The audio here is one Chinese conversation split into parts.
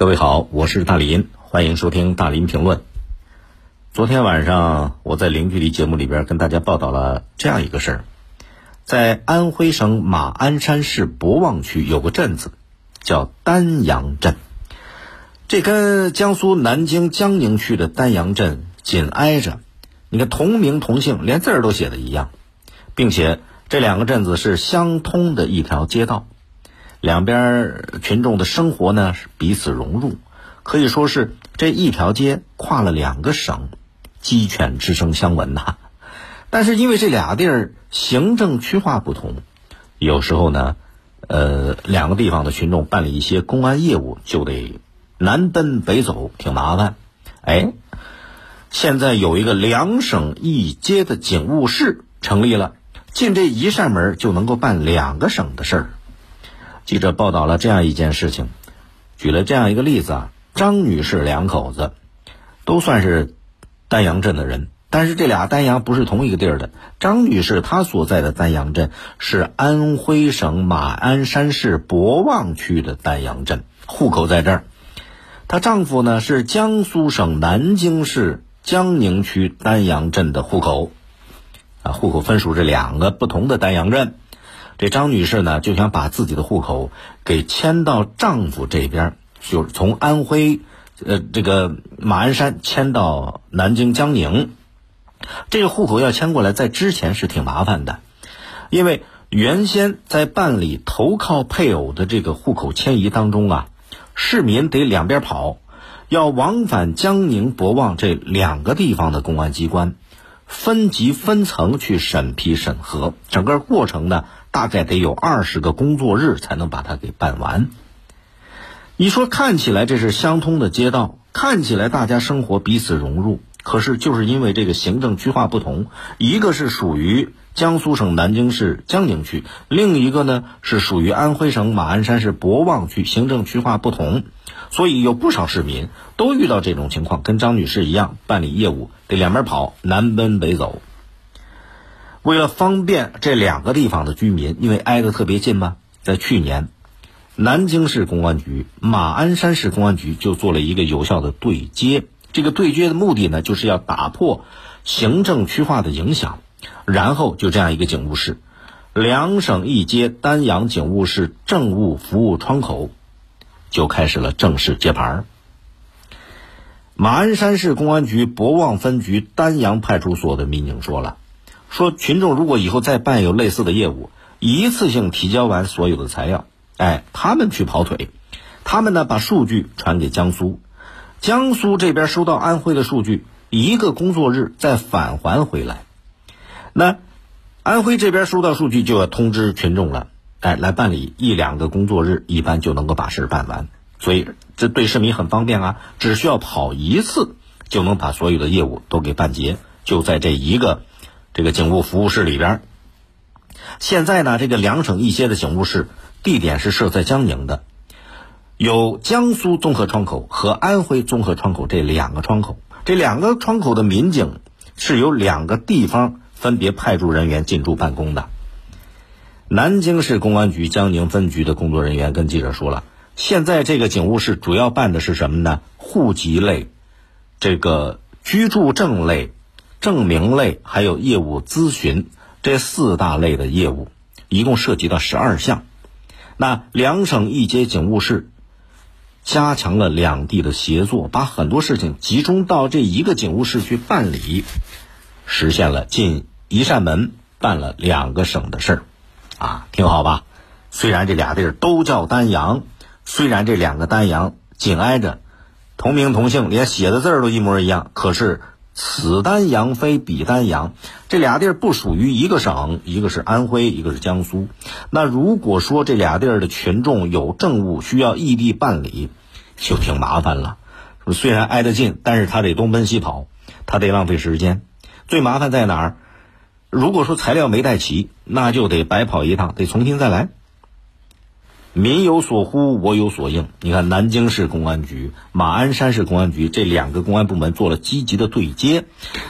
各位好，我是大林，欢迎收听大林评论。昨天晚上我在零距离节目里边跟大家报道了这样一个事儿，在安徽省马鞍山市博望区有个镇子叫丹阳镇，这跟江苏南京江宁区的丹阳镇紧挨着，你看同名同姓，连字儿都写的一样，并且这两个镇子是相通的一条街道。两边群众的生活呢是彼此融入，可以说是这一条街跨了两个省，鸡犬之声相闻呐。但是因为这俩地儿行政区划不同，有时候呢，呃，两个地方的群众办理一些公安业务就得南奔北走，挺麻烦。哎，现在有一个两省一街的警务室成立了，进这一扇门就能够办两个省的事儿。记者报道了这样一件事情，举了这样一个例子啊，张女士两口子都算是丹阳镇的人，但是这俩丹阳不是同一个地儿的。张女士她所在的丹阳镇是安徽省马鞍山市博望区的丹阳镇，户口在这儿。她丈夫呢是江苏省南京市江宁区丹阳镇的户口，啊，户口分属这两个不同的丹阳镇。这张女士呢，就想把自己的户口给迁到丈夫这边，就是从安徽，呃，这个马鞍山迁到南京江宁。这个户口要迁过来，在之前是挺麻烦的，因为原先在办理投靠配偶的这个户口迁移当中啊，市民得两边跑，要往返江宁、博望这两个地方的公安机关，分级分层去审批审核，整个过程呢。大概得有二十个工作日才能把它给办完。你说看起来这是相通的街道，看起来大家生活彼此融入，可是就是因为这个行政区划不同，一个是属于江苏省南京市江宁区，另一个呢是属于安徽省马鞍山市博望区，行政区划不同，所以有不少市民都遇到这种情况，跟张女士一样办理业务得两边跑，南奔北走。为了方便这两个地方的居民，因为挨得特别近嘛，在去年，南京市公安局、马鞍山市公安局就做了一个有效的对接。这个对接的目的呢，就是要打破行政区划的影响。然后就这样一个警务室，两省一街丹阳警务室政务服务窗口就开始了正式接盘。马鞍山市公安局博望分局丹阳派出所的民警说了。说群众如果以后再办有类似的业务，一次性提交完所有的材料，哎，他们去跑腿，他们呢把数据传给江苏，江苏这边收到安徽的数据，一个工作日再返还回来，那安徽这边收到数据就要通知群众了，哎，来办理一两个工作日，一般就能够把事儿办完，所以这对市民很方便啊，只需要跑一次就能把所有的业务都给办结，就在这一个。这个警务服务室里边，现在呢，这个两省一街的警务室地点是设在江宁的，有江苏综合窗口和安徽综合窗口这两个窗口，这两个窗口的民警是由两个地方分别派驻人员进驻办公的。南京市公安局江宁分局的工作人员跟记者说了，现在这个警务室主要办的是什么呢？户籍类、这个居住证类。证明类还有业务咨询这四大类的业务，一共涉及到十二项。那两省一街警务室加强了两地的协作，把很多事情集中到这一个警务室去办理，实现了进一扇门办了两个省的事儿，啊，挺好吧？虽然这俩地儿都叫丹阳，虽然这两个丹阳紧挨着，同名同姓，连写的字儿都一模一样，可是。此丹阳非彼丹阳，这俩地儿不属于一个省，一个是安徽，一个是江苏。那如果说这俩地儿的群众有政务需要异地办理，就挺麻烦了。虽然挨得近，但是他得东奔西跑，他得浪费时间。最麻烦在哪儿？如果说材料没带齐，那就得白跑一趟，得重新再来。民有所呼，我有所应。你看，南京市公安局、马鞍山市公安局这两个公安部门做了积极的对接，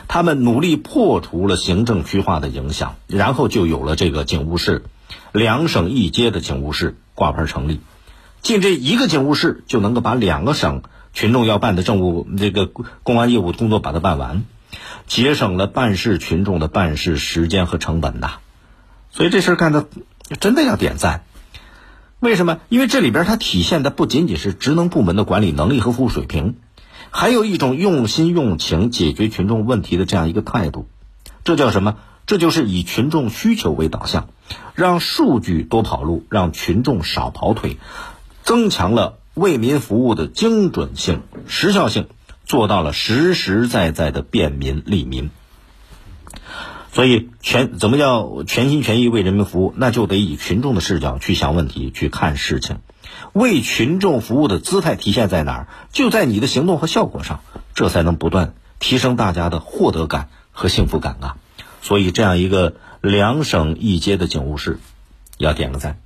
他们努力破除了行政区划的影响，然后就有了这个警务室，两省一街的警务室挂牌成立。进这一个警务室就能够把两个省群众要办的政务这个公安业务工作把它办完，节省了办事群众的办事时间和成本呐。所以这事儿干的真的要点赞。为什么？因为这里边它体现的不仅仅是职能部门的管理能力和服务水平，还有一种用心用情解决群众问题的这样一个态度。这叫什么？这就是以群众需求为导向，让数据多跑路，让群众少跑腿，增强了为民服务的精准性、时效性，做到了实实在在的便民利民。所以，全怎么叫全心全意为人民服务？那就得以群众的视角去想问题、去看事情。为群众服务的姿态体现在哪儿？就在你的行动和效果上，这才能不断提升大家的获得感和幸福感啊！所以，这样一个两省一街的警务室，要点个赞。